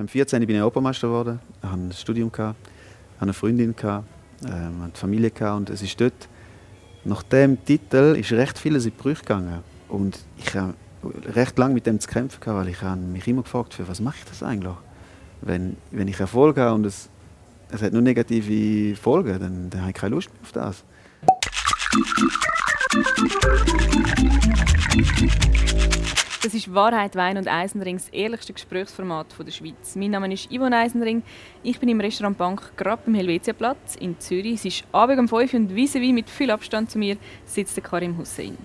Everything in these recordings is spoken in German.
Am 14. bin ich Europameister geworden, hatte ein Studium, hatte eine Freundin, hatte, ähm, eine Familie gehabt, und es ist dort, nach dem Titel ist recht vieles in die Brüche gegangen. Und ich habe recht lange mit dem zu kämpfen gehabt, weil ich habe mich immer gefragt, für was mache ich das eigentlich? Wenn, wenn ich Erfolg habe und es, es hat nur negative Folgen, dann, dann habe ich keine Lust mehr auf das. Das ist Wahrheit, Wein und Eisenring, das ehrlichste Gesprächsformat der Schweiz. Mein Name ist Yvonne Eisenring. Ich bin im Restaurant Bank gerade beim Helvetiaplatz in Zürich. Es ist Abend um 5 Uhr und vis wie mit viel Abstand zu mir sitzt der Karim Hussein.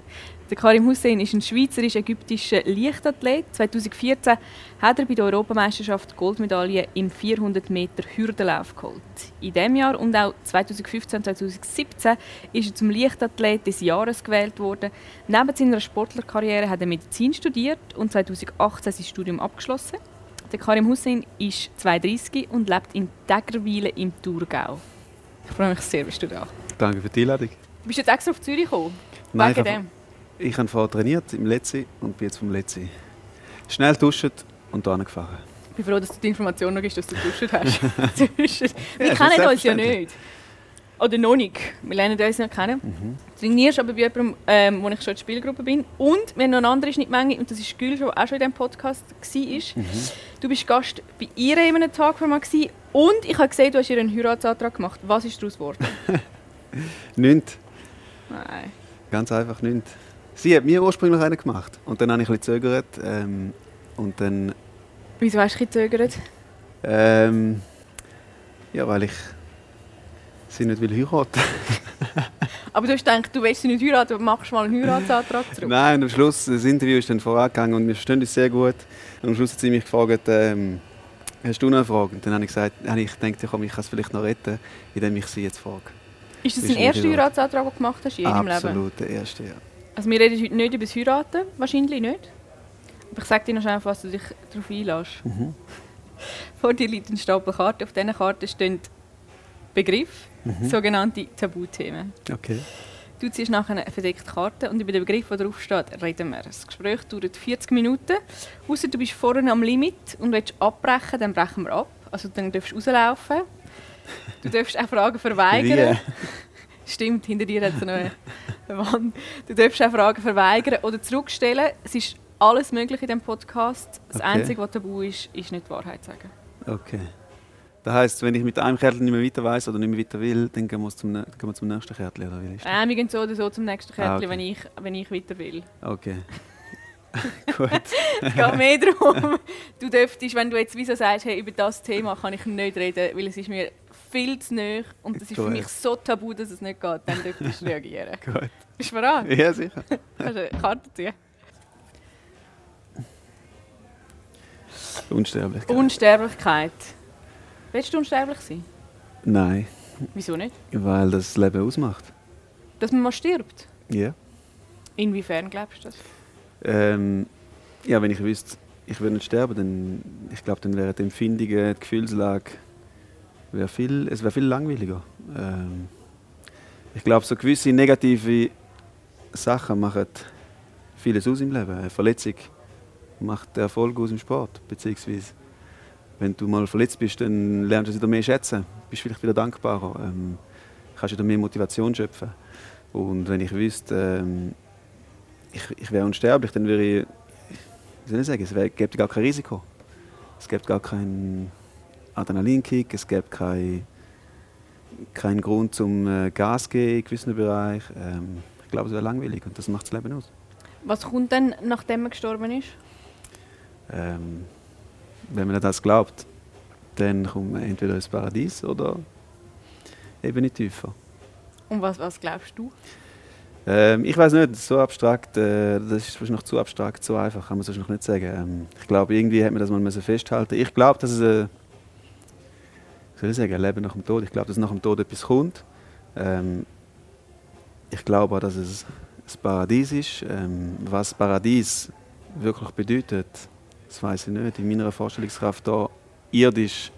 Der Karim Hussein ist ein schweizerisch-ägyptischer Leichtathlet. 2014 hat er bei der Europameisterschaft die Goldmedaille im 400 Meter Hürdenlauf geholt. In diesem Jahr und auch 2015 und 2017 ist er zum Leichtathlet des Jahres gewählt worden. Neben seiner Sportlerkarriere hat er Medizin studiert und 2018 sein Studium abgeschlossen. Der Karim Hussein ist 32 und lebt in Deggerwilen im Thurgau. Ich freue mich sehr, bist du da. Danke für die Einladung. Bist du jetzt extra auf Zürich gekommen? Nein, Wegen habe, ich habe vorher trainiert im Letzi und bin jetzt vom Letzi schnell duschen und hierher gefahren. Ich bin froh, dass du die Information noch gibst, dass du geduscht hast. Wir ist kennen uns ja nicht. Oder noch nicht. Wir lernen uns noch kennen. Du trainierst aber bei jemandem, ähm, wo ich schon in der Spielgruppe bin. Und wir haben noch eine andere Schnittmenge, und das ist Gül, die auch schon in diesem Podcast war. Du bist Gast bei ihr in einem Tagformat gewesen. Und ich habe gesehen, du hast ihr einen Heiratsantrag gemacht. Was ist daraus geworden? Nichts. Nein. Ganz einfach nichts. Sie hat mir ursprünglich einen gemacht. Und dann habe ich ein bisschen gezögert. Ähm, und dann, Wieso hast du gezögert? ähm, ja, weil ich sie nicht will heiraten. Aber du hast gedacht, du willst sie nicht heiraten, aber machst mal einen Heiratsantrag zurück. Nein, am Schluss, das Interview ist dann vorangegangen und wir verstehen uns sehr gut. Und am Schluss hat sie mich gefragt, ähm, hast du noch eine Frage? Und dann habe ich gesagt, habe ich gedacht, ja, komm, ich kann es vielleicht noch retten, indem ich sie jetzt frage. Ist das dein erster. Heiratsantrag, den du gemacht hast in deinem Leben? Absolut, der erste, ja. Also wir reden heute nicht über das Heiraten, wahrscheinlich nicht. Aber ich sage dir noch schnell, was du dich darauf einlässt. Mhm. Vor dir liegt ein Stapel Karten. Auf diesen Karten stehen Begriffe, Mhm. sogenannte Tabuthemen. Okay. Du ziehst nachher eine verdeckte Karte und über den Begriff, der drauf steht, reden wir. Das Gespräch dauert 40 Minuten. Außer du bist vorne am Limit und willst abbrechen, dann brechen wir ab. Also dann darfst du rauslaufen. Du darfst auch Fragen verweigern. Stimmt, hinter dir hat es noch eine Wand. Du darfst auch Fragen verweigern oder zurückstellen. Es ist alles möglich in diesem Podcast. Das Okay. Einzige, was tabu ist, ist nicht die Wahrheit sagen. Okay. Das heisst, wenn ich mit einem Kärtchen nicht mehr weiter weiß oder nicht mehr weiter will, dann gehen wir zum, gehen wir zum nächsten Kärtchen, oder wie ist das? Äh, wir gehen so oder so zum nächsten Kärtchen, Ah, okay. wenn, ich, wenn ich weiter will. Okay. Gut. Es geht mehr darum, du dürftest, wenn du jetzt wieso sagst, hey, über das Thema kann ich nicht reden, weil es ist mir viel zu nahe und das ist für mich so tabu, dass es nicht geht, dann dürftest du reagieren. Gut. Bist du bereit? Ja, sicher. Kannst du eine Karte ziehen? Unsterblichkeit. Unsterblichkeit. Willst du unsterblich sein? Nein, Wieso nicht? weil das Leben ausmacht. Dass man mal stirbt? Ja. Inwiefern glaubst du das? Ähm, ja, wenn ich wüsste, ich würde nicht sterben, dann, ich glaube, dann wäre die Empfindungen, die Gefühlslage, wäre viel, es wäre viel langweiliger. Ähm, ich glaube, so gewisse negative Sachen machen vieles aus im Leben. Eine Verletzung macht Erfolg aus im Sport, beziehungsweise wenn du mal verletzt bist, dann lernst du es wieder mehr schätzen, bist vielleicht wieder dankbarer, ähm, kannst wieder mehr Motivation schöpfen. Und wenn ich wüsste, ähm, ich, ich wäre unsterblich, dann wäre ich, wie soll ich sagen, es wär, gäbe gar kein Risiko. Es gäbe gar keinen Adrenalinkick, es gäbe keinen kein Grund zum äh, Gas geben in gewissen Bereichen. Ähm, ich glaube, es wäre langweilig und das macht das Leben aus. Was kommt dann, nachdem man gestorben ist? Ähm, wenn man an das glaubt, dann kommt man entweder ins Paradies oder eben nicht tiefer. Und was, was glaubst du? Ähm, ich weiß nicht, so abstrakt, äh, das ist noch zu abstrakt, so einfach kann man es noch nicht sagen. Ähm, ich glaube, irgendwie hat man das mal festhalten. Ich glaube, dass es ein, wie soll ich sagen, Leben nach dem Tod. Ich glaube, dass nach dem Tod etwas kommt. Ähm, ich glaube auch, dass es ein Paradies ist. Ähm, was Paradies wirklich bedeutet, das weiß ich nicht. In meiner Vorstellungskraft da irdisch,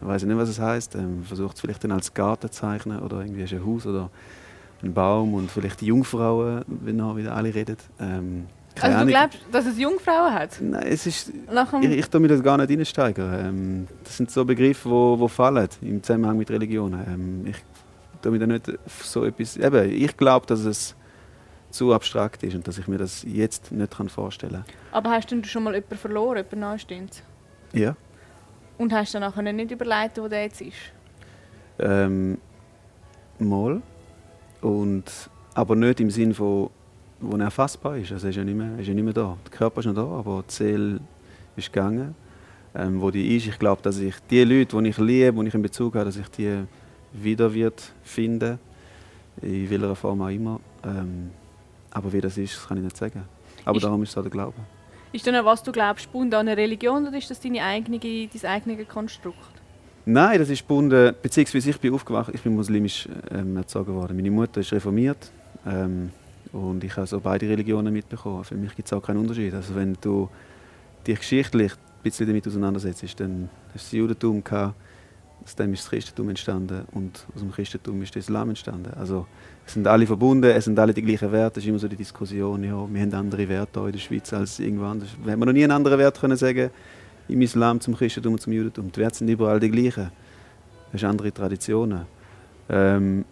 weiß ich nicht, was es heißt. Ähm, versucht es vielleicht dann als Garten zu zeichnen oder irgendwie ist ein Haus oder ein Baum und vielleicht die Jungfrauen, wenn noch wieder alle reden. Ähm, keine Also du Ahnung. glaubst, dass es Jungfrauen hat? Nein, es ist, ich, ich tue mir das gar nicht reinsteigern. Ähm, das sind so Begriffe, die wo, wo fallen im Zusammenhang mit Religionen. Ähm, ich tue mir da nicht so etwas... Eben, ich glaube, dass es zu abstrakt ist und dass ich mir das jetzt nicht kann vorstellen Aber hast du schon mal jemanden verloren, jemanden nahestehend? kann. Ja. Und hast du dann nachher nicht überlegt, wo der jetzt ist? Ähm, mal. Und, aber nicht im Sinn von, wo er erfassbar ist. Also er ist ja nicht mehr, ist ja nicht mehr da. Der Körper ist noch da, aber die Seele ist gegangen. Ähm, wo die ist, ich glaube, dass ich die Leute, die ich liebe, die ich in Bezug habe, dass ich die wieder wird finden, in welcher Form auch immer. Ähm, aber wie das ist, das kann ich nicht sagen. Aber Ist- darum ist es auch der Glaube. Ist dann, was du glaubst, gebunden an eine Religion oder ist das deine eigene, dein eigenes Konstrukt? Nein, das ist gebunden, beziehungsweise ich bin aufgewacht, ich bin muslimisch ähm, erzogen worden. Meine Mutter ist reformiert ähm, und ich habe so beide Religionen mitbekommen. Für mich gibt es auch keinen Unterschied. Also wenn du dich geschichtlich ein bisschen damit auseinandersetzt, dann hast du das Judentum aus dem ist das Christentum entstanden und aus dem Christentum ist der Islam entstanden. Also es sind alle verbunden, es sind alle die gleichen Werte. Es ist immer so die Diskussion, ja, wir haben andere Werte in der Schweiz als irgendwo anders. Wir haben noch nie einen anderen Wert können sagen im Islam, zum Christentum und zum Judentum. Die Werte sind überall die gleichen. Es sind andere Traditionen. Ähm,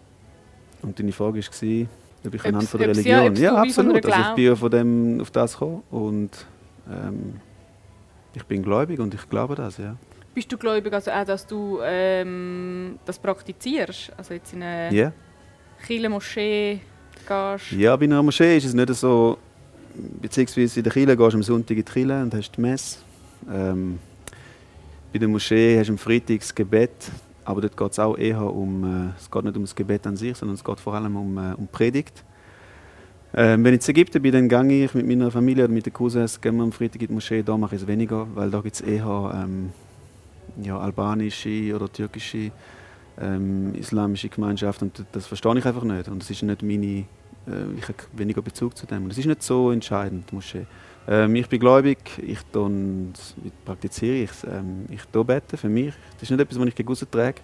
und deine Frage war, ob ich anhand Ob's- von der ob's ja- Religion... ob's Ja, von absolut. Also ich bin ja von dem auf das gekommen und ähm, ich bin gläubig und ich glaube das, ja. Bist du gläubig, also auch, dass du ähm, das praktizierst? Also jetzt in eine Ja. Kirche, Moschee gehst? Ja, bei einer Moschee ist es nicht so, beziehungsweise in der Kirche gehst du am Sonntag in die Kirche und hast die Messe. Ähm, bei der Moschee hast du am Freitag das Gebet, aber dort geht es auch eher um, äh, es geht nicht um das Gebet an sich, sondern es geht vor allem um, äh, um Predigt. Ähm, wenn ich in Ägypten bin, dann gehe ich mit meiner Familie oder mit den Cousins gehen wir am Freitag in die Moschee. Da mache ich es weniger, weil da gibt es eher ähm, ja, albanische oder türkische ähm, islamische Gemeinschaft und das verstehe ich einfach nicht. Und es ist nicht meine, äh, ich habe weniger Bezug zu dem. Und es ist nicht so entscheidend, die Moschee. Ähm, ich bin gläubig, ich tun, praktiziere ich ähm, Ich tue beten für mich. Das ist nicht etwas, was ich gegen trage.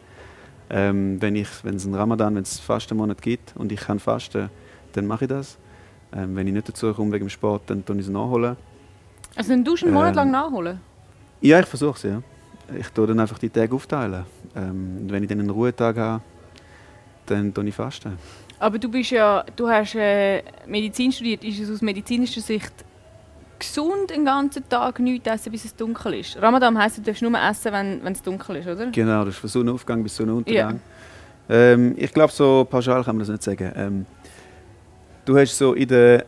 Ähm, wenn es einen Ramadan, wenn es Fastenmonat gibt und ich kann fasten, dann mache ich das. Ähm, wenn ich nicht dazu komme wegen dem Sport, dann tue ich es nachholen. Also dann tust du einen Monat Ähm, lang nachholen? Ja, ich versuche es, ja. Ich tue dann einfach die Tage aufteilen. Ähm, wenn ich dann einen Ruhetag habe, dann tue ich fasten. Aber du bist ja, du hast äh, Medizin studiert. Ist es aus medizinischer Sicht gesund, den ganzen Tag nichts essen, bis es dunkel ist? Ramadan heisst, du darfst nur essen, wenn, wenn es dunkel ist, oder? Genau, das ist von Sonnenaufgang bis Sonnenuntergang. Ähm, ich glaube, so pauschal kann man das nicht sagen. Ähm, du hast so in den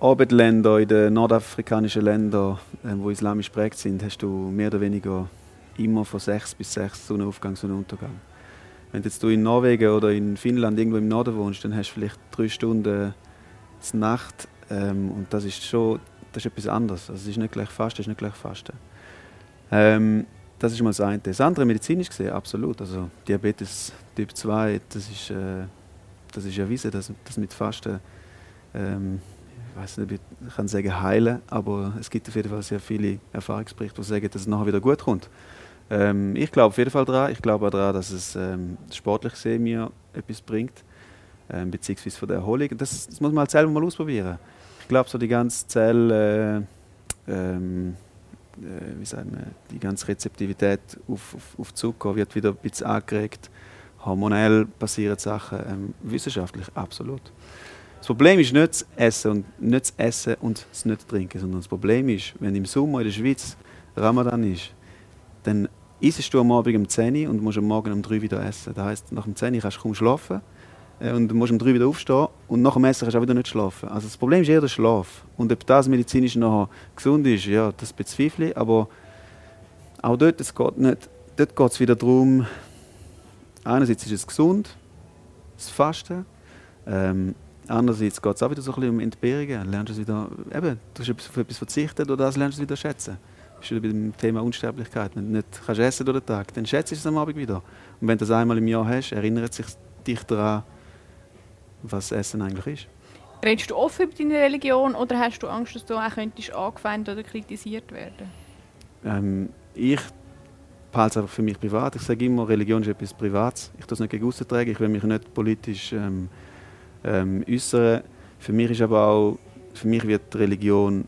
Abendländern, in den nordafrikanischen Ländern, ähm, wo islamisch prägt sind, hast du mehr oder weniger immer von 6 bis 6 Sonnenaufgang, Sonnenuntergang. Wenn jetzt du in Norwegen oder in Finnland irgendwo im Norden wohnst, dann hast du vielleicht drei Stunden Nacht ähm, und das ist schon das ist etwas anderes. Also es ist nicht gleich Fasten, es ist nicht gleich Fasten. Ähm, das ist mal das eine. Das andere medizinisch gesehen, absolut. Also Diabetes Typ 2, das ist, äh, das ist erwiesen, dass das mit Fasten, ähm, ich weiß nicht, ich kann sagen heilen, aber es gibt auf jeden Fall sehr viele Erfahrungsberichte, die sagen, dass es nachher wieder gut kommt. Ähm, ich glaube auf jeden Fall daran. Ich glaube auch daran, dass es ähm, sportlich gesehen mir etwas bringt, ähm, beziehungsweise von der Erholung. Das, das muss man halt selber mal ausprobieren. Ich glaube, so die ganze Zell, äh, ähm, äh, wie sagt man, die ganze Rezeptivität auf, auf, auf Zucker wird wieder ein bisschen angeregt. Hormonell passieren Sachen, ähm, wissenschaftlich absolut. Das Problem ist nicht das Essen und nicht das Essen und das nicht Trinken, sondern das Problem ist, wenn im Sommer in der Schweiz Ramadan ist, dann isst du am Abend um 10 Uhr und musst am Morgen um 3 Uhr wieder essen. Das heisst, nach dem 10 Uhr kannst du kaum schlafen und du musst um 3 Uhr wieder aufstehen und nach dem Essen kannst du auch wieder nicht schlafen. Also das Problem ist eher der Schlaf. Und ob das medizinisch nachher gesund ist, ja, das bezweifle ich, aber auch dort, es geht nicht, dort geht es wieder darum, einerseits ist es gesund, das Fasten, ähm, andererseits geht es auch wieder so ein bisschen um Entbehrungen. Lernst du es wieder, eben, du hast auf etwas verzichtet oder das lernst du es wieder schätzen. Bist du wieder beim Thema Unsterblichkeit. Wenn du nicht kannst essen durch den Tag, dann schätzt du es am Abend wieder. Und wenn du das einmal im Jahr hast, erinnert sich dich daran, was Essen eigentlich ist. Redest du offen über deine Religion oder hast du Angst, dass du auch könntest angefeindet oder kritisiert werden? Ähm, ich behalte es einfach für mich privat. Ich sage immer, Religion ist etwas Privates. Ich tue es nicht gegen tragen. Ich will mich nicht politisch ähm, ähm, äußern. Für mich ist aber auch, für mich wird Religion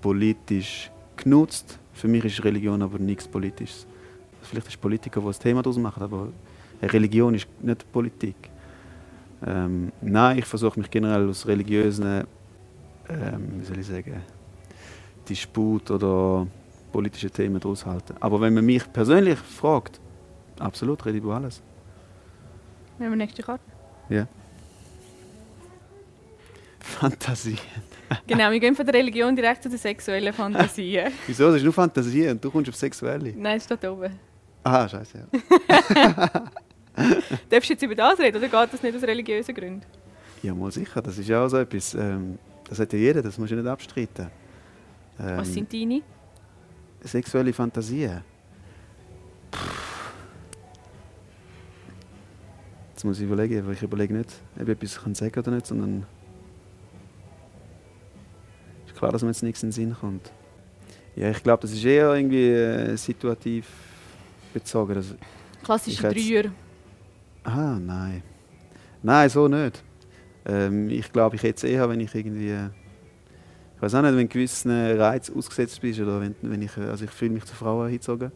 politisch genutzt. Für mich ist Religion aber nichts Politisches. Vielleicht ist Politiker, die ein Thema daraus machen, aber Religion ist nicht Politik. Ähm, nein, ich versuche mich generell aus religiösen, ähm, wie soll ich sagen, Disput oder politischen Themen daraus halten. Aber wenn man mich persönlich fragt, absolut, rede ich über alles. Nehmen wir nächste Karte. Ja. Fantasien. Genau, wir gehen von der Religion direkt zu den sexuellen Fantasien. Wieso? Das ist nur Fantasien und du kommst auf Sexuelle. Nein, es steht oben. Aha, scheiße, ja. Darfst du jetzt über das reden oder geht das nicht aus religiösen Gründen? Ja, mal sicher, das ist ja auch so etwas. Ähm, das hat ja jeder, das musst du nicht abstreiten. Ähm, Was sind deine? Sexuelle Fantasien. Jetzt muss ich überlegen, aber ich überlege nicht, ob ich etwas kann sagen oder nicht, sondern ist klar, dass mir jetzt nichts in den Sinn kommt. Ja, ich glaube, das ist eher irgendwie äh, situativ bezogen. Also, Klassische Ich Dreier. Ah, nein. Nein, so nicht. Ähm, ich glaube, ich hätte es eher, wenn ich irgendwie. äh, Ich weiß auch nicht, wenn du gewissen Reiz ausgesetzt bist oder wenn, wenn ich. äh, Also, ich fühle mich zu Frauen hingezogen.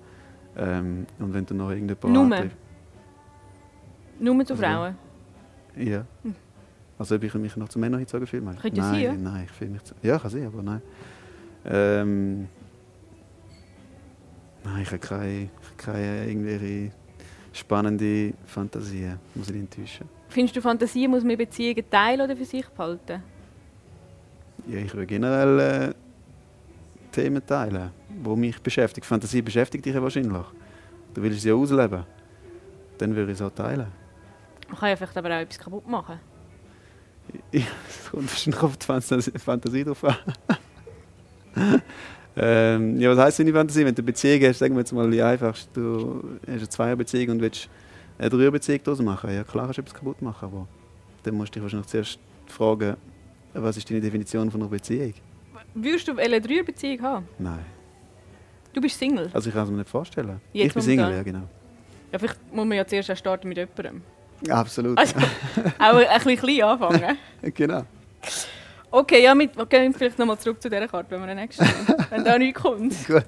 Ähm, und wenn du noch irgendjemand. Nur? Nur zu Also, Frauen. Ja. Also, ob ich mich noch zu Männern hingezogen fühle? Könnte nein, sein, ja. nein, ich fühle mich zu. Ja, kann sein, aber nein. Ähm, nein, ich habe keine, ich habe keine irgendwelche spannende Fantasie, muss ich enttäuschen. Findest du, Fantasien muss man Beziehungen teilen oder für sich behalten? Ja, ich würde generell äh, Themen teilen, die mich beschäftigen. Fantasie beschäftigt dich ja wahrscheinlich. Du willst sie ausleben. Dann würde ich es auch teilen. Man kann ja vielleicht aber auch etwas kaputt machen. Ja, Es kommt wahrscheinlich auf die Fantasie drauf an. ähm, ja, was heisst deine Fantasie? Wenn du eine Beziehung hast, sagen wir jetzt mal die einfachste, du hast eine Zweierbeziehung und willst eine Dreierbeziehung daraus machen. Ja, klar kannst du etwas kaputt machen, aber dann musst du dich wahrscheinlich zuerst fragen, was ist deine Definition von einer Beziehung? Würdest du eine Dreierbeziehung haben? Nein. Du bist Single. Also ich kann es mir nicht vorstellen. Jetzt ich bin Single, ja genau. Ja, vielleicht muss man ja zuerst auch starten mit jemandem. Absolut. Also, auch ein bisschen klein anfangen. genau. Okay, ja, mit, wir gehen vielleicht nochmal zurück zu dieser Karte, wenn wir nächsten haben. wenn da nichts kommt. Gut.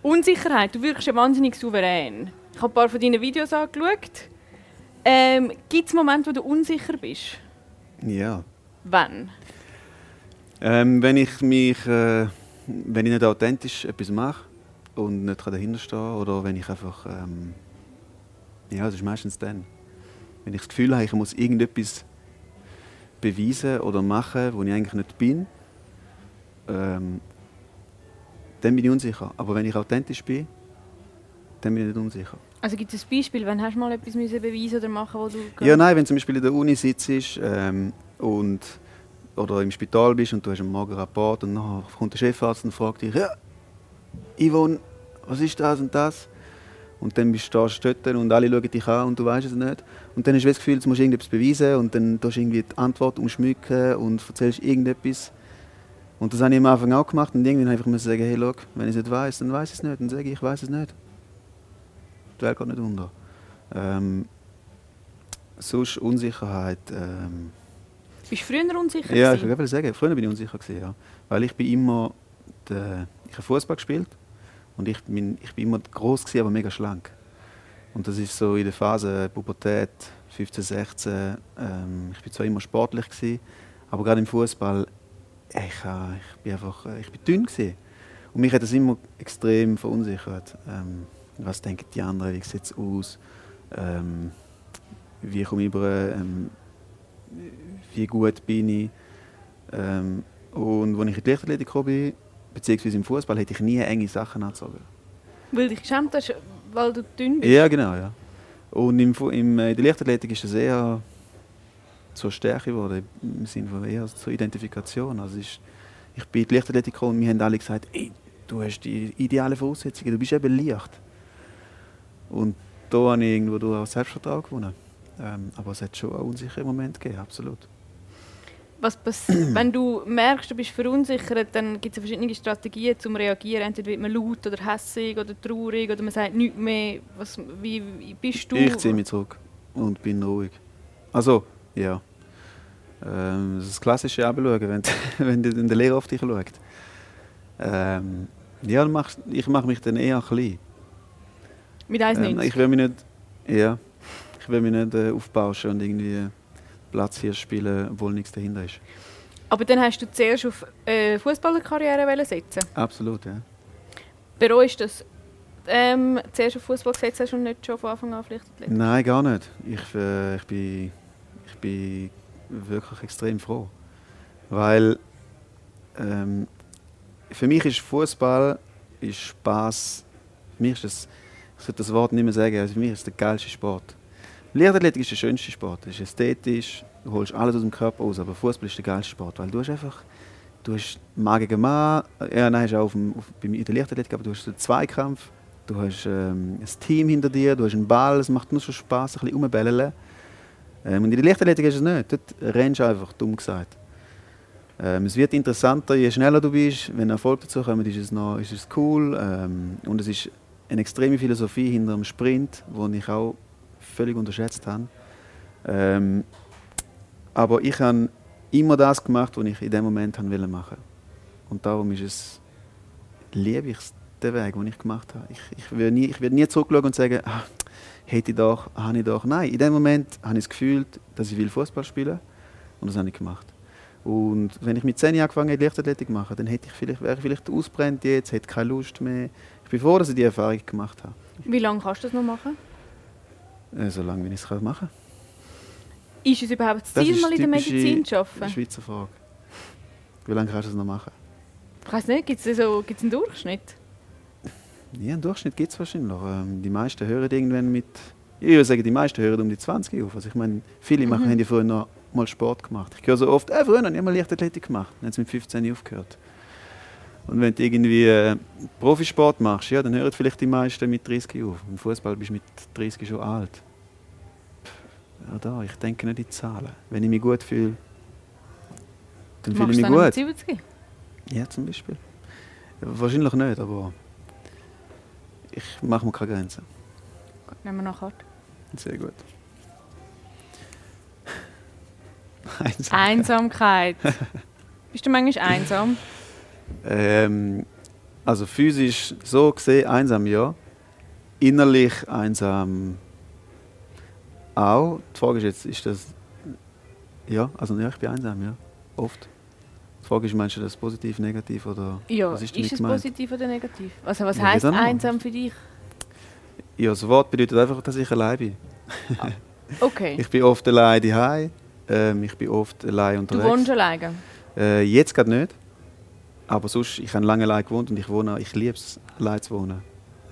Unsicherheit, du wirkst ja wahnsinnig souverän. Ich habe ein paar von deinen Videos angeschaut. Ähm, Gibt es Momente, wo du unsicher bist? Ja. Wann? Ähm, wenn ich mich, äh, wenn ich nicht authentisch etwas mache und nicht dahinter stehe oder wenn ich einfach, ähm, ja, das ist meistens dann, wenn ich das Gefühl habe, ich muss irgendetwas beweisen oder machen, wo ich eigentlich nicht bin, ähm, dann bin ich unsicher. Aber wenn ich authentisch bin, dann bin ich nicht unsicher. Also gibt es ein Beispiel, wenn hast du mal etwas müssen beweisen oder machen, wo du... Ja, nein, wenn du zum Beispiel in der Uni sitzt ähm, und, oder im Spital bist und du hast einen Rapport und dann kommt der Chefarzt und fragt dich, ja, Yvonne, was ist das und das? Und dann bist du da dort und alle schauen dich an und du weißt es nicht. Und dann hast du das Gefühl, du musst irgendetwas beweisen und dann tust du irgendwie die Antwort umschmücken und erzählst irgendetwas. Und das habe ich am Anfang auch gemacht und irgendwann einfach müssen sagen, hey, schau, wenn ich es nicht weiß, dann weiß ich es nicht. Dann sage ich, ich weiß es nicht. Die Welt geht nicht unter. Ähm, sonst Unsicherheit. Ähm, Bist du früher unsicher? ja, ich gewesen? will sagen, früher bin ich unsicher gewesen, ja. Weil ich bin immer, der, ich habe Fußball gespielt und ich bin, ich bin immer groß gewesen, aber mega schlank. Und das ist so in der Phase Pubertät, 15, 16. Ähm, ich bin zwar immer sportlich gewesen, aber gerade im Fußball, ich, äh, ich bin einfach, äh, ich bin dünn gewesen. Und mich hat das immer extrem verunsichert. Ähm, was denken die anderen? Wie sieht es aus? Ähm, wie komme ich über? Ähm, wie gut bin ich? Ähm, und als ich in die Leichtathletik gekommen bin, beziehungsweise im Fußball, hätte ich nie enge Sachen angezogen. Weil dich geschämt hast, weil du dünn bist? Ja, genau, ja. Und im, im, äh, in der Leichtathletik ist das eher zur Stärke geworden, im Sinne von eher zur Identifikation. Also ist, ich bin in die Leichtathletik gekommen und wir haben alle gesagt, ey, du hast die idealen Voraussetzungen, du bist eben leicht. Und da habe ich irgendwo auch Selbstvertrauen gewonnen. Ähm, aber es hat schon einen unsicheren Moment gegeben, absolut. Was wenn du merkst, du bist verunsichert, dann gibt es verschiedene Strategien zum Reagieren. Entweder wird man laut oder hässig oder traurig oder man sagt nichts mehr. Was, wie, wie bist du? Ich ziehe mich zurück und bin ruhig. Also, ja. Ähm, das ist das klassische Abschauen, wenn, wenn der- Lehrer auf dich schaut. Ähm, ja, ich mache mich dann eher klein. Mit 1,90? Ähm, ich will mich nicht, ja, ich will mich nicht äh, aufbauschen und irgendwie Platz hier spielen, obwohl nichts dahinter ist. Aber dann hast du zuerst auf äh, Fußballerkarriere setzen. Absolut, ja. Bereust du das? Ähm, zuerst auf Fußball gesetzt hast und nicht schon von Anfang an vielleicht Athlet? Nein, gar nicht. Ich, äh, ich, bin, ich bin wirklich extrem froh. Weil ähm, für mich ist Fußball ist Spaß. Für mich ist das, ich sollte das Wort nicht mehr sagen, also für mich ist es der geilste Sport. Leichtathletik ist der schönste Sport. Es ist ästhetisch, du holst alles aus dem Körper raus, aber Fußball ist der geilste Sport, weil du hast einfach du hast Mann Mann, ja, nein, hast auch auf dem, auf, in der Leichtathletik, aber du hast einen Zweikampf, du hast ähm, ein Team hinter dir, du hast einen Ball, es macht nur schon Spaß, ein bisschen rumbellen. Ähm, und in der Leichtathletik ist es nicht, dort rennst du einfach, dumm gesagt. Ähm, es wird interessanter, je schneller du bist, wenn Erfolg dazu kommt, ist es, noch, ist es cool. Ähm, und es ist eine extreme Philosophie hinter dem Sprint, die ich auch völlig unterschätzt habe. Ähm, aber ich habe immer das gemacht, was ich in dem Moment wollte machen. Und darum ist es, liebe ich den Weg, den ich gemacht habe. Ich, ich werde nie, ich nie zurückschauen und sagen, ah, hätte ich doch, habe ich doch. Nein, in dem Moment habe ich das Gefühl, dass ich will Fußball spielen und das habe ich gemacht. Und wenn ich mit 10 Jahren angefangen hätte, Leichtathletik zu machen, dann hätte ich vielleicht, wäre ich vielleicht ausbrennt jetzt, hätte keine Lust mehr. Ich bin froh, dass ich diese Erfahrung gemacht habe. Wie lange kannst du das noch machen? Äh, so lange, wie ich es machen kann. Ist es überhaupt das Das Ziel, ist mal in der Medizin zu Eine arbeiten? Schweizer Frage. Wie lange kannst du das noch machen? Ich weiß nicht, gibt es so, gibt's einen Durchschnitt? Ja, einen Durchschnitt gibt es wahrscheinlich. Ähm, die meisten hören irgendwann mit. Ich würde sagen, die meisten hören um die 20 auf. Also ich meine, viele machen, haben ja früher noch mal Sport gemacht. Ich höre so oft, äh, früher habe ich mal Leichtathletik gemacht. Dann haben sie mit 15 aufgehört. Und wenn du irgendwie äh, Profisport machst, ja, dann hören vielleicht die meisten mit 30 auf. Im Fußball bist du mit 30 schon alt. Ja, da, ich denke nicht in Zahlen. Wenn ich mich gut fühle, dann fühle ich mich gut. mit 70? Ja, zum Beispiel. Wahrscheinlich nicht, aber ich mache mir keine Grenzen. Gut, nehmen wir noch Karte. Sehr gut. Einsam. Einsamkeit. Bist du manchmal einsam? Ähm, also physisch so gesehen einsam, ja. Innerlich einsam auch. Die Frage ist jetzt, ist das... Ja, also ja, ich bin einsam, ja. Oft. Die Frage ist, meinst du das positiv, negativ oder... Ja, Was ist ist, es gemeint? positiv oder negativ? Also was Ja, noch? einsam für dich? Ja, das Wort bedeutet einfach, dass ich allein bin. Okay. Ich bin oft allein daheim. Ähm, ich bin oft allein du unterwegs. wohnst alleine? Äh, jetzt gerade nicht. Aber sonst, ich habe lange allein gewohnt und ich wohne, ich liebe es, allein zu wohnen.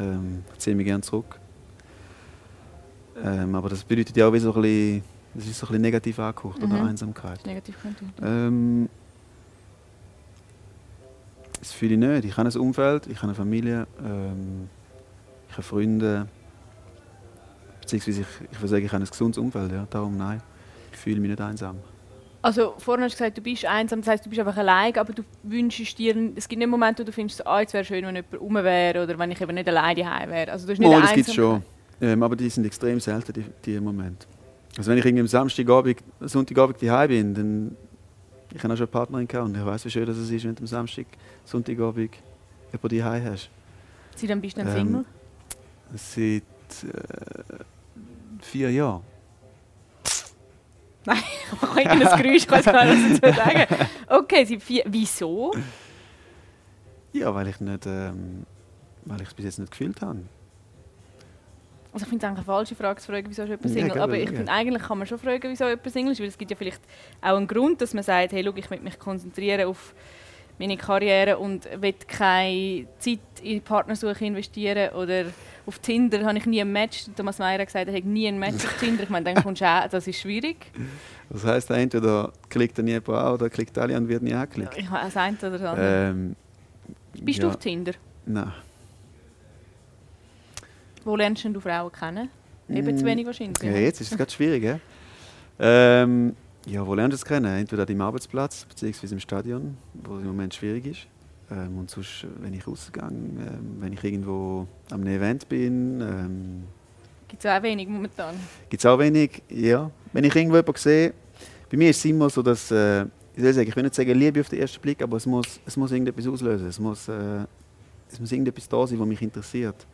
Ähm, ich ziehe mich gerne zurück. Ähm, aber das bedeutet ja auch wie so ein bisschen, das ist so ein bisschen negativ angehaucht, oder Mhm. Einsamkeit. Negativ könnte. Ähm, das fühle ich nicht. Ich habe ein Umfeld, ich habe eine Familie, ähm, ich habe Freunde. Beziehungsweise ich, ich würde sagen, ich habe ein gesundes Umfeld. Ja. Darum nein, ich fühle mich nicht einsam. Also vorhin hast du gesagt, du bist einsam, das heisst, du bist einfach allein, aber du wünschst dir, es gibt nicht Momente, wo du findest, ah, jetzt wäre schön, wenn jemand rum wäre oder wenn ich eben nicht alleine daheim wäre. Also du hast nicht Oh, das gibt es schon. Ähm, aber die sind extrem selten, die, die Momente. Also wenn ich irgendwie am Samstagabend, Sonntagabend daheim bin, dann... Ich habe auch schon eine Partnerin gehabt und ich weiß, wie schön das ist, wenn du am Samstag, Sonntagabend jemanden daheim hast. Seit dann bist du dann Ähm, Single? Seit äh, vier Jahren. Ich mache irgendein Geräusch, ich weiß gar nicht, was ich sagen Okay, seit vier. Wieso? Ja, weil ich nicht... Ähm, weil ich es bis jetzt nicht gefühlt habe. Also ich finde es eigentlich eine falsche Frage zu fragen, wieso ist jemand Ja, Single. gell, aber ich ja. finde, eigentlich kann man schon fragen, wieso jemand Single ist, weil es gibt ja vielleicht auch einen Grund, dass man sagt, hey, schau, ich möchte mich konzentrieren auf meine Karriere und will keine Zeit in Partnersuche investieren oder auf Tinder habe ich nie ein Match. Thomas Meyer hat gesagt, er hat nie ein Match auf Tinder. Ich meine, dann kommst du auch, das ist schwierig. Das heisst, entweder klickt er nie jemand an oder klickt alle und wird nie angeklickt. Ich habe das eine oder das andere. Ähm, Bist ja, du auf Tinder? Nein. Wo lernst du Frauen kennen? Eben zu Mm, wenig wahrscheinlich. Ja, jetzt ist es gerade schwierig, ja? Ähm, ja, wo lernst du es kennen? Entweder am Arbeitsplatz bzw. im Stadion, wo es im Moment schwierig ist. Ähm, und sonst, wenn ich rausgehe, ähm, wenn ich irgendwo am einem Event bin, ähm, Gibt es auch wenig momentan. gibt es auch wenig. Ja, wenn ich irgendwo jemanden sehe, bei mir ist es immer so, dass, äh, ich, will sagen, ich will nicht sagen Liebe auf den ersten Blick, aber es muss, es muss irgendetwas auslösen. Es muss, äh, es muss irgendetwas da sein, was mich interessiert,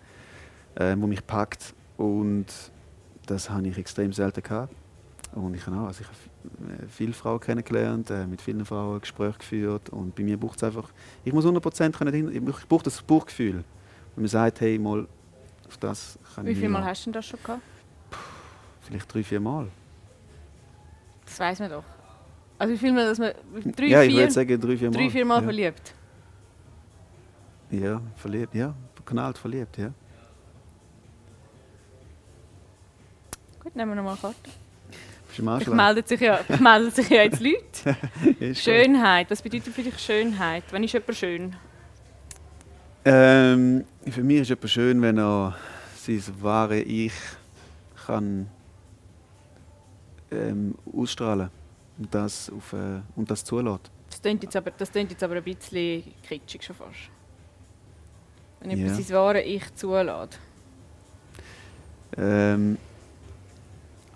äh, was mich packt. Und das habe ich extrem selten gehabt. Und ich habe auch, also ich viele Frauen kennengelernt, äh, mit vielen Frauen Gespräche geführt und bei mir braucht es einfach, ich muss 100% können, ich brauche das Bauchgefühl. Wenn man sagt, hey, mal auf das kann Wie ich Wie viele Mal hast du das schon gehabt? Puh, vielleicht drei, vier Mal. Das weiß man doch. Also wie viel Mal, dass man drei, ja, ich würde sagen drei, vier Mal. Drei, vier Mal ja. verliebt? Ja, verliebt, ja. Knallt verliebt, ja. Gut, nehmen wir nochmal eine Karte. Ich meldet sich ja, meldet sich ja jetzt Leute. Schönheit, was bedeutet für dich Schönheit? Wann ist jemand schön? Ähm, für mich ist jemand schön, wenn er sein wahre Ich kann ähm, ausstrahlen und das, auf, äh, und das zulässt. Das klingt, jetzt aber, das klingt jetzt aber ein bisschen kitschig schon fast. Wenn jemand ja. sein wahre Ich zulässt. Ähm,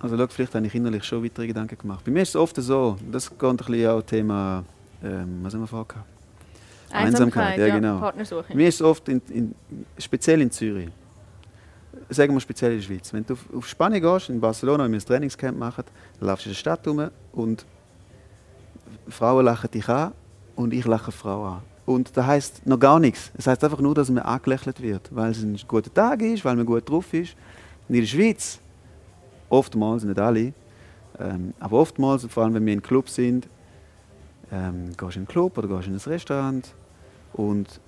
also schau, vielleicht habe ich innerlich schon weitere Gedanken gemacht. Bei mir ist es oft so, das geht ein bisschen auch Thema, ähm, was haben wir vorher gehabt? Einsamkeit, Einsamkeit, ja, genau. Partnersuche. Mir ist es oft, in, in, speziell in Zürich, sagen wir speziell in der Schweiz, wenn du auf, auf Spanien gehst, in Barcelona, wenn wir ein Trainingscamp machen, dann laufst du in der Stadt rum und Frauen lachen dich an und ich lache Frauen an. Und das heißt noch gar nichts. Es heißt einfach nur, dass man angelächelt wird, weil es ein guter Tag ist, weil man gut drauf ist. Und in der Schweiz, oftmals, nicht alle, ähm, aber oftmals, vor allem wenn wir in Club sind, ähm, gehst in einen Club oder gehst in ein Restaurant und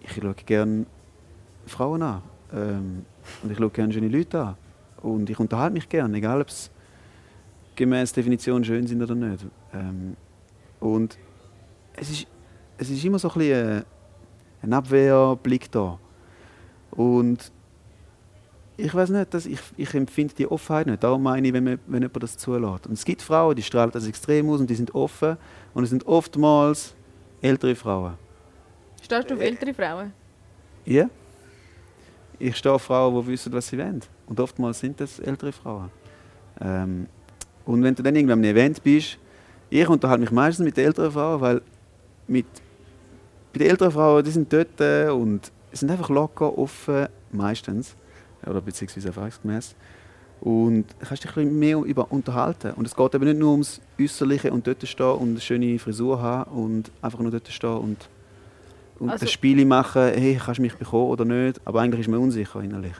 ich schaue gerne Frauen an. Ähm, und ich schaue gerne schöne Leute an. Und ich unterhalte mich gerne, egal ob es gemäß Definition schön sind oder nicht. Ähm, und es ist, es ist immer so ein, bisschen ein Abwehrblick da. Und ich weiß nicht, dass ich, ich empfinde die Offenheit nicht. Darum meine ich, wenn, man, wenn jemand das zulässt. Und es gibt Frauen, die strahlen das extrem aus und die sind offen. Und es sind oftmals ältere Frauen. Stehst du auf ältere Frauen? Ja. Ich stehe auf Frauen, die wissen, was sie wollen. Und oftmals sind das ältere Frauen. Ähm, und wenn du dann irgendwann am Event bist, ich unterhalte mich meistens mit den älteren Frauen, weil mit, bei den älteren Frauen, die sind dort äh, und sind einfach locker, offen, meistens oder beziehungsweise erfahrungsgemäß. Und kannst dich ein bisschen mehr über unterhalten. Und es geht eben nicht nur ums Äußerliche und dort stehen und eine schöne Frisur haben und einfach nur dort stehen und, und also, ein Spiel machen, hey, kannst du mich bekommen oder nicht. Aber eigentlich ist man unsicher innerlich.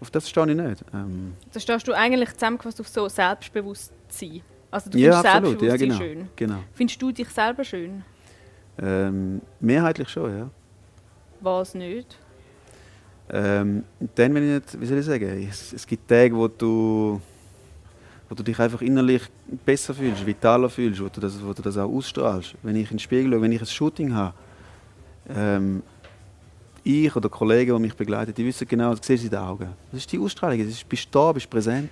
Auf das stehe ich nicht. Ähm, da stehst du eigentlich zusammengefasst auf so Selbstbewusstsein. Also du findest ja, absolut. Selbstbewusstsein ja, genau. schön. Genau. Findest du dich selber schön? Ähm, mehrheitlich schon, ja. Was nicht? Ähm, dann, wenn ich nicht, wie soll ich sagen, es, es gibt Tage, wo du, wo du dich einfach innerlich besser fühlst, vitaler fühlst, wo du das, wo du das auch ausstrahlst. Wenn ich in den Spiegel schaue, wenn ich ein Shooting habe, ähm, ich oder Kollegen, die mich begleiten, die wissen genau, das siehst du in den Augen. Das ist die Ausstrahlung. Du bist da, bist präsent,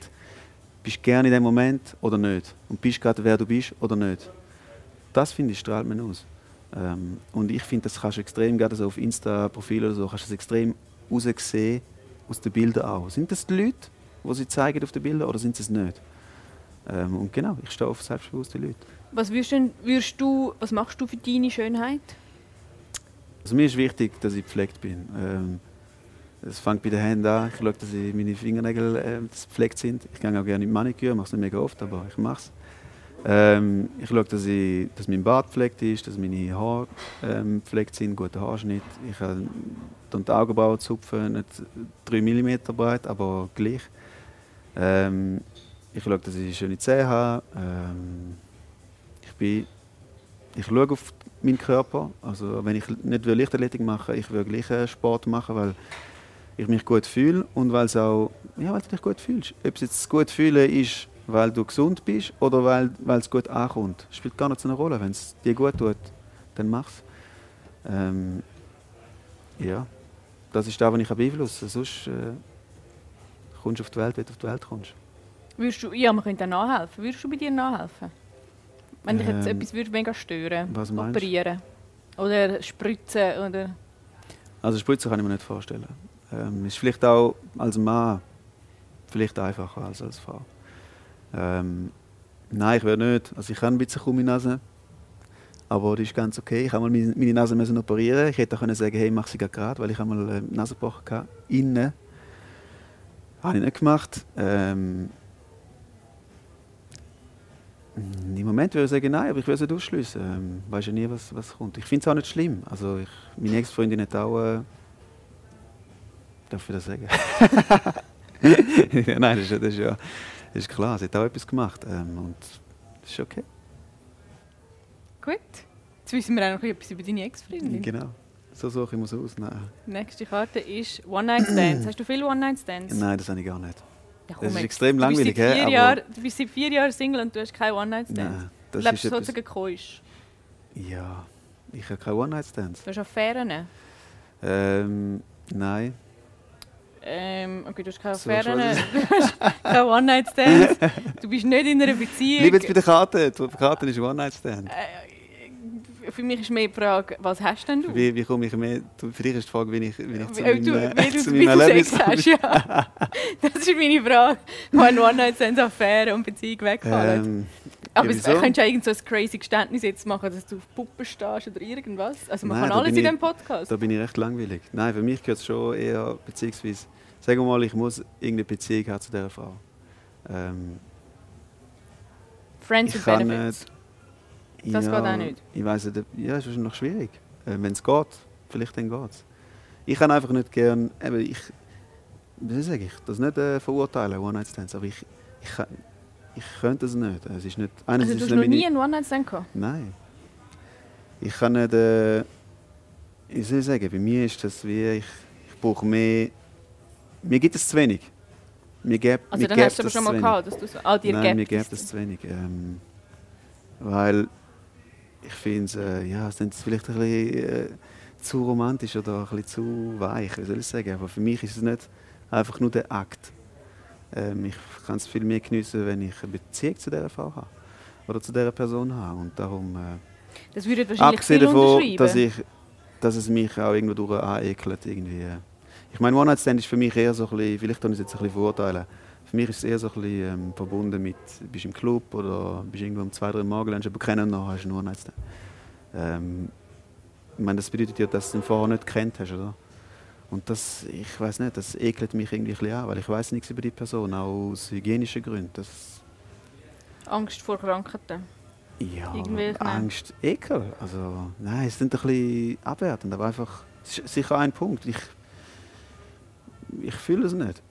bist gerne in dem Moment oder nicht. Und bist gerade, wer du bist oder nicht. Das, finde ich, strahlt man aus. Ähm, und ich finde, das kannst du extrem, gerade so auf Insta-Profilen oder so, kannst du das extrem herausgesehen aus den Bildern auch. Sind das die Leute, die sie zeigen auf den Bildern oder sind es nicht? Ähm, und genau, ich stehe auf selbstbewusste Leute. Was, würdest du, was machst du für deine Schönheit? Also mir ist wichtig, dass ich gepflegt bin. Ähm, es fängt bei den Händen an. Ich schaue, dass meine Fingernägel äh, gepflegt sind. Ich gehe auch gerne in Maniküre, mache es nicht mega oft, aber ich mache es. Ähm, ich schaue, dass, ich, dass mein Bart gepflegt ist, dass meine Haare ähm, gepflegt sind, guter Haarschnitt. Ich habe die Augenbrauen zupfen, nicht 3 mm breit, aber gleich. Ähm, ich schaue, dass ich schöne Zähne habe. Ähm, ich, bin, ich schaue auf meinen Körper. Also, wenn ich nicht Lichtathletik mache, ich will gleich Sport machen, weil ich mich gut fühle und weil es auch, ja, weil du dich gut fühlst. Ob es jetzt gut fühlen ist, weil du gesund bist oder weil, weil es gut ankommt. Spielt gar nicht so eine Rolle. Wenn es dir gut tut, dann mach es. Ähm, ja, das ist das, was ich beeinflussen kann. Sonst äh, kommst du auf die Welt, wenn du auf die Welt kommst. Würdest du, ja, man könnte nachhelfen. Würdest du bei dir nachhelfen? Wenn dich jetzt ähm, etwas würde mega stören was Operieren? Oder spritzen? Oder? Also spritzen kann ich mir nicht vorstellen. Ähm, ist vielleicht auch als Mann vielleicht einfacher als als Frau. Ähm, Nein, ich würde nicht. Also ich habe ein bisschen krumme Nase. Aber das ist ganz okay. Ich habe mal meine Nase müssen operieren. Ich hätte auch können sagen, hey, mach sie gerade, weil ich habe mal eine Nasenbrochen hatte. Innen. Habe ich nicht gemacht. Ähm Im Moment würde ich sagen, nein, aber ich würde es nicht ausschließen. Ähm, weiß ja nie, was, was kommt. Ich finde es auch nicht schlimm. Also ich, meine Ex-Freundin hat auch... Äh, darf ich das sagen? nein, das ist, das ist ja ist klar. Sie hat auch etwas gemacht. Ähm, und das ist okay. Gut. Jetzt wissen wir auch noch etwas über deine Ex-Freundin. Genau. So suche ich muss aus. Nein. Die nächste Karte ist One-Night-Stands. Hast du viele One-Night-Stands? Nein, das habe ich gar nicht. Ja, Das ist extrem Du bist langweilig, seit vier hä? Jahren, Du bist seit vier Jahren Single und du hast keine One-Night-Stands. Nein, Du lebst sozusagen keusch. Ja, ich habe keine One-Night-Stands. Du hast Affären. Ähm, nein. Ähm, okay, du hast keine Affären. schon. Du hast keine One-Night-Stands. Du bist nicht in einer Beziehung. bleibe jetzt bei der Karte. Die Karte ist One-Night-Stand. Äh, für mich ist mehr die Frage, was hast denn du? Wie, wie komme ich mehr... Für dich ist die Frage, wie ich, wie ich zu Wie, du, wie du zu meinem Erlebnis hast, ja. Das ist meine Frage. Wenn One-Night-Stands, Affären und Beziehung wegfallen. Ähm, Aber ja, es könntest du irgend so ein crazy Geständnis jetzt machen, dass du auf Puppen stehst oder irgendwas. Also man Nein, kann alles in diesem Podcast. Da bin ich recht langweilig. Nein, für mich gehört es schon eher, beziehungsweise, sagen wir mal, ich muss irgendeine Beziehung haben zu dieser Frau. Ähm, Friends with Benefits. nicht... Das geht auch nicht. Ich weiß nicht, ja, es ist noch schwierig. Äh, Wenn es geht, vielleicht dann geht es. Ich kann einfach nicht gern, eben, ich, wie sage ich, das nicht äh, verurteilen, One-Night-Stands, aber ich, ich, kann- ich könnte es nicht. Es ist nicht Also du hast nicht noch meine- nie einen One-Night-Stand gehabt? Nein. Ich kann nicht. Äh, wie soll ich sagen? Bei mir ist das wie. Ich, ich brauche mehr. Mir gibt es zu wenig. Mir gibt, Also mir dann hast du aber es schon mal gehabt, dass du so, ah, dir Nein, mir gibt gibt es zu wenig. Ähm, weil ich finde, äh, ja, es ist vielleicht ein bisschen äh, zu romantisch oder ein bisschen zu weich, wie soll ich sagen. Aber für mich ist es nicht einfach nur der Akt. Ähm, ich kann es viel mehr geniessen, wenn ich eine Beziehung zu dieser Frau habe. Oder zu dieser Person habe. Und darum... Äh, Das würde wahrscheinlich Abgesehen davon, dass, ich, dass es mich auch irgendwo durch anekelt. Irgendwie. Ich meine, One-Night-Stand ist für mich eher so ein bisschen, vielleicht kann ich es jetzt ein bisschen verurteilen, für mich ist es eher so ein bisschen ähm, verbunden mit, bist im Club oder bist irgendwo um zwei, drei Mal, lernst jemanden kennen und dann hast du einen One-Night-Stand. Ähm, ich meine, das bedeutet ja, dass du ihn vorher nicht kennt hast, oder? Und das, ich weiß nicht, das ekelt mich irgendwie ein bisschen an, weil ich weiß nichts über die Person, auch aus hygienischen Gründen. Das, Angst vor Krankheiten. ja, Angst, Ekel. Also, nein, es sind ein bisschen abwertend, aber einfach, es ist sicher ein Punkt. Ich, ich fühle es nicht.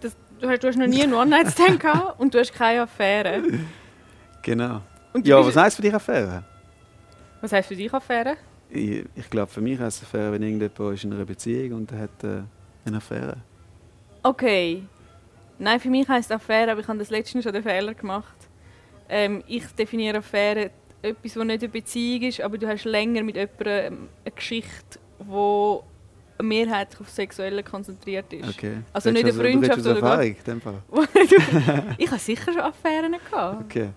Das, du, hast, du hast noch nie einen One-Night-Stand gehabt und du hast keine Affäre. Genau. Ja, was heisst für dich Affäre? Was heisst für dich Affäre? Ich, ich glaube, für mich heisst Affäre, wenn irgendjemand ist in einer Beziehung und hat äh, eine Affäre. Okay. Nein, für mich heisst Affäre, aber ich habe das letztens schon den Fehler gemacht. Ähm, ich definiere Affäre etwas, was nicht eine Beziehung ist, aber du hast länger mit jemandem ähm, eine Geschichte, die mehrheitlich auf Sexuelle konzentriert ist. Okay. Also Redest nicht eine du du redest Freundschaft aus oder Erfahrung, in dem Fall. ich habe sicher schon Affären gehabt. Okay.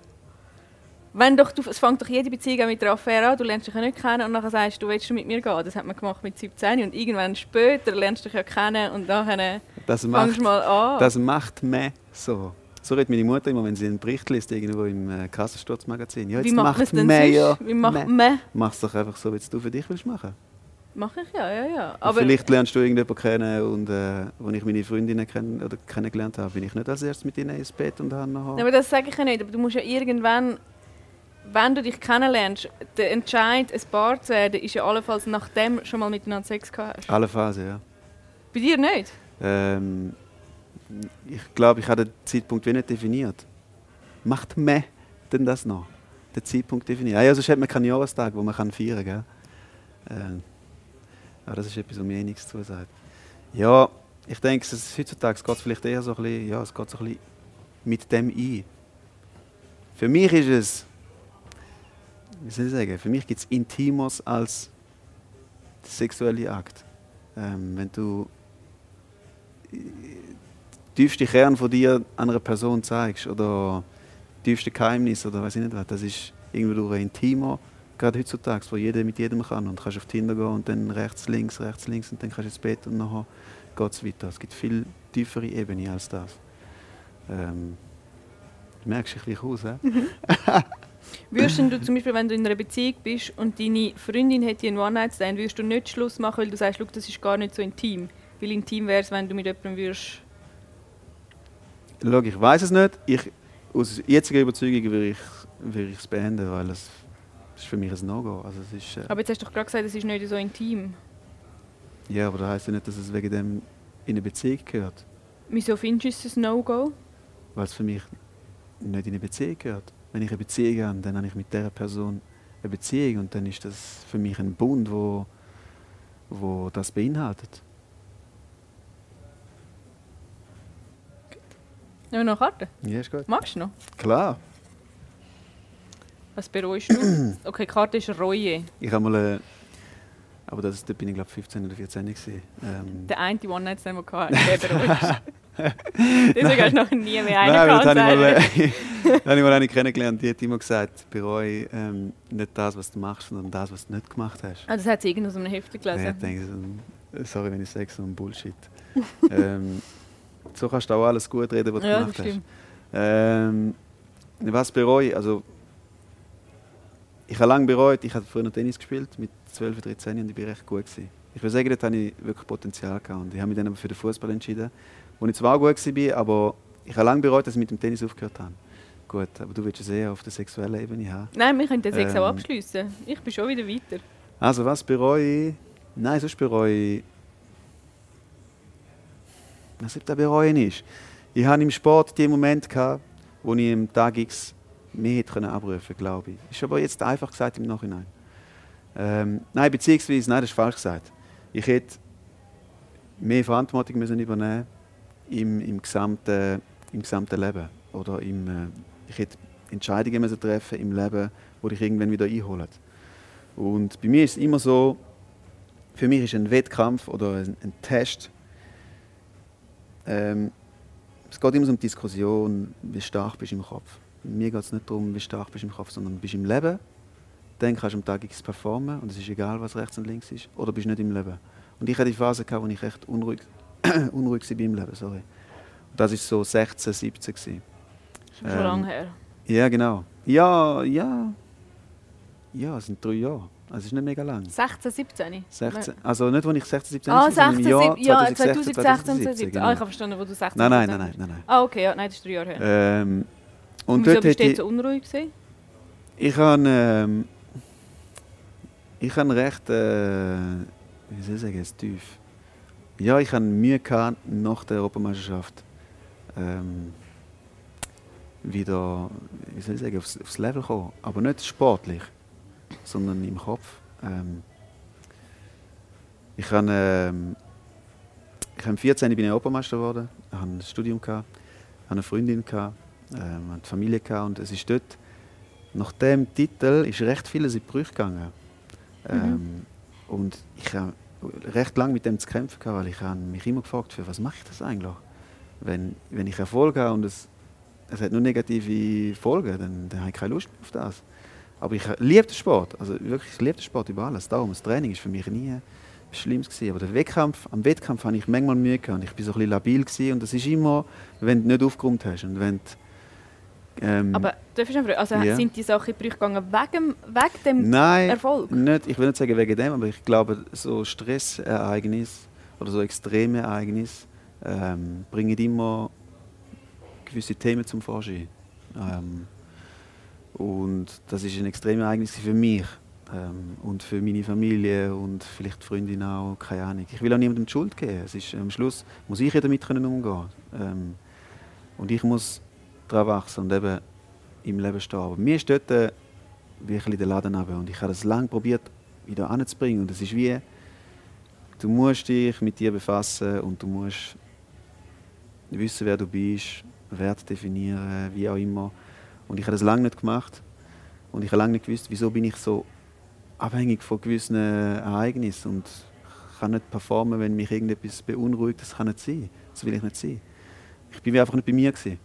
Wenn doch, du, es fängt doch jede Beziehung mit einer Affäre an, du lernst dich ja nicht kennen und nachher sagst du, willst du mit mir gehen? Das hat man gemacht mit 17 und irgendwann später lernst du dich ja kennen und nachher Das macht, mal an. das macht man so. So redet meine Mutter immer, wenn sie einen Bericht liest, irgendwo im äh, Kassensturzmagazin. Ja, jetzt Wie macht es denn man ja. Wie macht man. man? Mach's doch einfach so, wie es du für dich willst machen. Mache ich ja, ja, ja. Und Aber vielleicht lernst du irgendjemanden kennen und äh, als ich meine Freundinnen kenn oder kennengelernt habe, bin ich nicht als erstes mit ihnen ins Bett und habe nachher... Ja, aber das sage ich ja nicht. Aber du musst ja irgendwann, wenn du dich kennenlernst, der Entscheid, ein Paar zu werden, ist ja allenfalls nachdem schon mal miteinander Sex gehabt hast. Alle Phasen, ja. Bei dir nicht? Ähm, ich glaube, ich habe den Zeitpunkt wie nicht definiert. Macht man denn das noch? Den Zeitpunkt definieren? Ja, sonst hat man keinen Jahrestag, wo man kann feiern kann. Ähm, aber das ist etwas, was mir eh nichts zusagt. Ja, ich denke, es ist, heutzutage geht es vielleicht eher so ein bisschen, ja, es geht so ein bisschen mit dem ein. Für mich ist es, wie soll ich sagen, für mich gibt es Intimos als sexuelle Akt. Ähm, wenn du tiefste Kern von dir einer Person zeigst oder tiefste Geheimnis oder weiß ich nicht was, das ist irgendwie durch ein intimer gerade heutzutage, wo jeder mit jedem kann und kannst auf Tinder gehen und dann rechts, links, rechts, links und dann kannst du ins Bett und nachher geht es weiter. Es gibt viel tiefere Ebenen als das. Ähm, du merkst dich gleich aus, hä? Würdest du zum Beispiel, wenn du in einer Beziehung bist und deine Freundin hätte einen One-Night-Stand, würdest du nicht Schluss machen, weil du sagst, das ist gar nicht so intim? Weil intim wäre es, wenn du mit jemandem würdest... Schau, ich weiß es nicht. Ich, aus jetziger Überzeugung würde ich, würde ich es beenden, weil es ist für mich ein No-Go. Also es ist, äh aber jetzt hast du doch gerade gesagt, es ist nicht so intim. Ja, aber das heisst ja nicht, dass es wegen dem in eine Beziehung gehört. Wieso findest du es ein No-Go? Weil es für mich nicht in eine Beziehung gehört. Wenn ich eine Beziehung habe, dann habe ich mit dieser Person eine Beziehung und dann ist das für mich ein Bund, wo, wo das beinhaltet. Nehmen wir noch eine Karte? Ja, ist gut. Magst du noch? Klar. Was bereust du? okay, die Karte ist Reue. Ich habe mal eine, aber das, da bin ich glaube 15 oder 14 gewesen. Ähm, Der eine One-Night-Stand, den der bereust. Deswegen hast du noch nie mehr einen Nein, das habe ich mal, ich eine kennengelernt, die hat immer gesagt, bereue ähm, nicht das, was du machst, sondern das, was du nicht gemacht hast. Ah, das hat sie irgendwo aus einem Heft Ja, gelesen. ich denke, sorry, wenn ich sage, so ein Bullshit. ähm, so kannst du auch alles gut reden, was du Ja, gemacht hast. Ähm, was bereue ich? Also, ich habe lange bereut. Ich habe früher noch Tennis gespielt, mit 12, 13 und ich war recht gut. Gewesen. Ich würde sagen, dort hatte ich wirklich Potenzial. Gehabt. Und ich habe mich dann aber für den Fußball entschieden, wo ich zwar auch gut war, aber ich habe lange bereut, dass ich mit dem Tennis aufgehört habe. Gut, aber du willst es eher auf der sexuellen Ebene haben. Nein, wir können den Sex auch Ähm. abschliessen. Ich bin schon wieder weiter. Also, was bereue ich? Nein, sonst bereue ich. Was da bereuen ist. Ich hatte im Sport die Momente, gehabt, wo ich am Tag X mehr hätte können abrufen glaube ich. Ist aber jetzt einfach gesagt im Nachhinein. Ähm, nein, beziehungsweise, nein, das ist falsch gesagt. Ich hätte mehr Verantwortung müssen übernehmen im, im, gesamten, im gesamten Leben. Oder im, äh, ich hätte Entscheidungen müssen treffen im Leben, die dich irgendwann wieder einholen. Und bei mir ist es immer so, für mich ist ein Wettkampf oder ein, ein Test, ähm, es geht immer so um Diskussion, wie stark bist du im Kopf. Mir geht es nicht darum, wie stark bist du im Kopf, sondern bist du im Leben, dann kannst du am Tag X performen und es ist egal, was rechts und links ist, oder bist du nicht im Leben. Und ich hatte die Phase, gehabt, wo ich recht unruhig, unruhig war im Leben. Sorry. Und das war so 16, 17. Gewesen. Schon Ähm, lange her. Ja, genau. Ja, ja. Ja, es sind drei Jahre. Also es ist nicht mega lang. 16, 17? 16, also nicht, als ich 16, 17 Ah, war, sondern 16, im Jahr 17, ja, 2016, 2016, 2017. 2017. genau. Ah, ich habe verstanden, wo du 16 Nein, nein, 17 nein, nein, nein, nein. Ah, okay, ja, nein, das ist drei Jahre her. Ähm, und wieso bist du jetzt unruhig gewesen? ich habe, ähm, ich habe recht, äh, wie soll ich sagen, jetzt tief. Ja, ich hatte Mühe gehabt, nach der Europameisterschaft ähm, wieder, wie soll ich sagen, aufs, aufs Level kommen. Aber nicht sportlich, sondern im Kopf. Ähm, ich habe, ähm, ich habe 14 bin ich Europameister geworden, ich hatte ein Studium, gehabt, hatte eine Freundin, gehabt, ähm, hatte eine Familie gehabt, und es ist dort, nach dem Titel ist recht vieles in die Brüche gegangen. Ähm, und ich habe recht lange mit dem zu kämpfen, gehabt, weil ich habe mich immer gefragt, für was mache ich das eigentlich? Wenn, wenn ich Erfolg habe und es, es hat nur negative Folgen, dann, dann habe ich keine Lust mehr auf das. Aber ich liebe den Sport, also wirklich, ich liebe den Sport über alles. Darum, das Training ist für mich nie Schlimmes gewesen. Aber der Wettkampf, am Wettkampf habe ich manchmal Mühe gehabt. Ich war so ein bisschen labil gewesen und das ist immer, wenn du nicht aufgeräumt hast und wenn du, ähm, Aber darf ich noch fragen, also Ja. sind die Sachen in gegangen wegen, wegen dem Nein, Erfolg? nicht, ich will nicht sagen wegen dem, aber ich glaube, so Stressereignisse oder so extreme Ereignisse ähm, bringen immer gewisse Themen zum Vorschein. Ähm, und das ist ein extremes Ereignis für mich ähm, und für meine Familie und vielleicht Freundin auch, keine Ahnung. Ich will auch niemandem die Schuld geben. Es ist, am Schluss muss ich ja damit können umgehen ähm, Und ich muss daran wachsen und eben im Leben stehen. Aber mir ist dort äh, wirklich der Laden runter. Und ich habe das lange probiert, wieder anzubringen. Und es ist wie, du musst dich mit dir befassen und du musst wissen, wer du bist, Wert definieren, wie auch immer. Und ich habe das lange nicht gemacht. Und ich habe lange nicht gewusst, wieso bin ich so abhängig von gewissen Ereignissen und kann nicht performen, wenn mich irgendetwas beunruhigt. Das kann nicht sein. Das will ich nicht sein. Ich bin einfach nicht bei mir gewesen.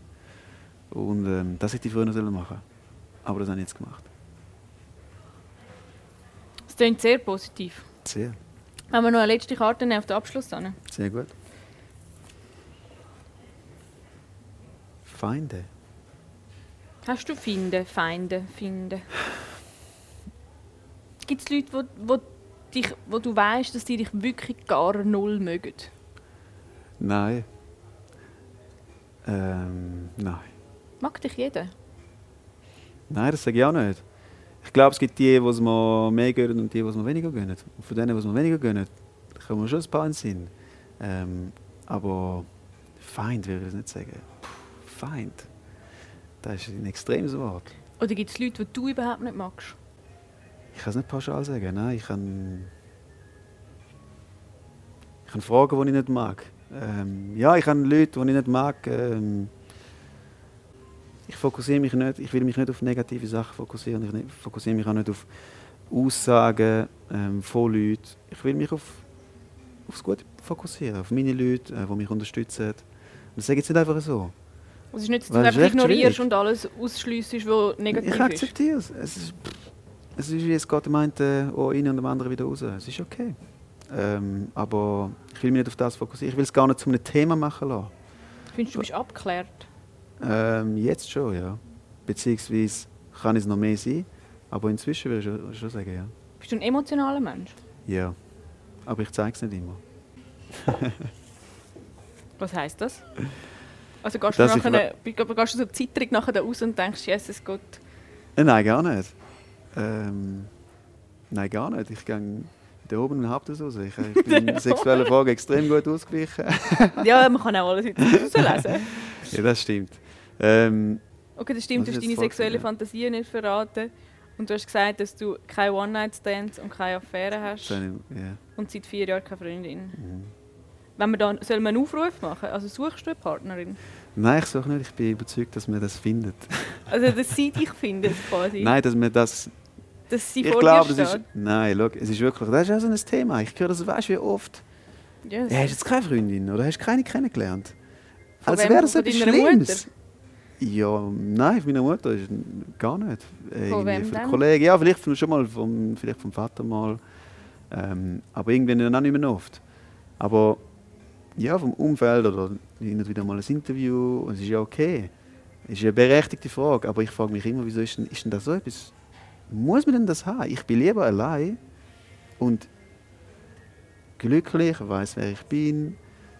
Und ähm, das hätte ich früher noch machen. Aber das habe ich jetzt gemacht. klingt sehr positiv. Sehr, Haben wir noch eine letzte Karte auf den Abschluss? Dann? sehr gut. Feinde. Hast du Finde, Feinde, Finde? Gibt es Leute, wo, wo, dich, wo du weißt, dass die dich wirklich gar null mögen? Nein. Ähm, nein. Mag dich jeder? Nein, das sage ich auch nicht. Ich glaube, es gibt die, die es mir mehr gönnen und die, die es mir weniger gönnen. Und von denen, die es mir weniger gönnen, kommen mir schon ein paar in Sinn. Ähm, aber Feind würde ich das nicht sagen. Puh, Feind. Das ist ein extremes Wort. Oder gibt es Leute, die du überhaupt nicht magst? Ich kann es nicht pauschal sagen. Nein, ich kann. Ich kann Fragen, die ich nicht mag. Ähm, ja, ich habe Leute, die ich nicht mag. Ähm, ich fokussiere mich nicht, ich will mich nicht auf negative Sachen fokussieren. Ich fokussiere mich auch nicht auf Aussagen ähm, von Leuten. Ich will mich auf, auf das Gute fokussieren, auf meine Leute, äh, die mich unterstützen. Und das sage ich jetzt nicht einfach so. Es ist nicht, dass du einfach ignorierst schwierig. und alles ausschliessest, was negativ Ich ist. akzeptiere es. Es ist, es ist wie es geht dem einen auch rein und dem anderen wieder raus. Es ist okay. Ähm, aber ich will mich nicht auf das fokussieren. Ich will es gar nicht zu einem Thema machen lassen. Findest du, du bist abgeklärt? Ähm, jetzt schon, ja. Beziehungsweise kann es noch mehr sein. Aber inzwischen würde ich schon, schon sagen, ja. Bist du ein emotionaler Mensch? Ja. Aber ich zeige es nicht immer. Was heisst das? Also gehst du, nachher, be- gehst du so zitterig nachher da raus und denkst, Jesus Gott, Äh, nein, gar nicht. Ähm, nein, gar nicht. Ich gehe oben und hab das raus. Ich, ich bin in sexuellen Fragen extrem gut ausgeglichen. ja, man kann auch alles jetzt rauslesen. ja, das stimmt. Ähm, Okay, das stimmt, du hast deine sexuelle? Fantasie nicht verraten. Und du hast gesagt, dass du keine One-Night-Stands und keine Affäre hast eine- ja. und seit vier Jahren keine Freundin. Mhm. Wenn wir dann, soll man einen Aufruf machen? Also suchst du eine Partnerin? Nein, ich suche nicht. Ich bin überzeugt, dass man das findet. Also, dass sie dich findet quasi. Nein, dass man das. Dass sie ich vor glaube, dir ist. Nein, schau, es ist wirklich. Das ist auch so ein Thema. Ich höre das, weißt wie oft. Ja, Ja, hast jetzt keine Freundin oder hast keine kennengelernt? Von Als wäre das etwas Schlimmes. Ja, nein, von meiner Mutter ist gar nicht. Äh, Von wem von? Kollegen. Ja, vielleicht schon mal vom, vielleicht vom Vater mal. Ähm, aber irgendwie dann auch nicht mehr oft. Aber ja, vom Umfeld oder hin und wieder mal ein Interview. Und es ist ja okay. Es ist eine berechtigte Frage. Aber ich frage mich immer, wieso ist denn, ist denn das so etwas? Muss man denn das haben? Ich bin lieber allein und glücklich, weiß wer ich bin,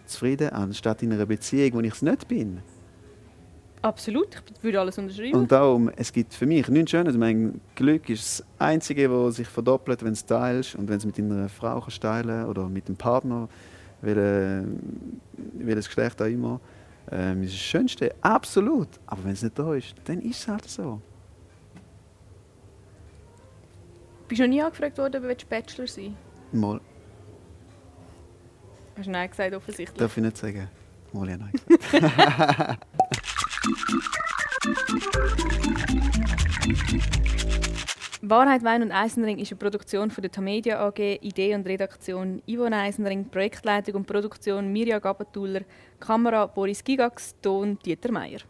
zufrieden, anstatt in einer Beziehung, wo ich es nicht bin. Absolut, ich würde alles unterschreiben. Und darum, es gibt für mich nichts Schönes. Mein Glück ist das Einzige, das sich verdoppelt, wenn es teilst und wenn es mit einer Frau kannst teilen oder mit dem Partner, welche- welches Geschlecht auch immer. Ähm, ist das Schönste, absolut. Aber wenn es nicht da ist, dann ist es halt so. Bist du noch nie angefragt worden, ob du Bachelor sein Mal, Hast du Nein gesagt, offensichtlich. darf ich nicht sagen. Mal ja nein gesagt. Wahrheit, Wein und Eisenring ist eine Produktion von der Tamedia AG, Idee und Redaktion Yvonne Eisenring, Projektleitung und Produktion Mirja Gabatuller, Kamera Boris Gigax, Ton Dieter Meier.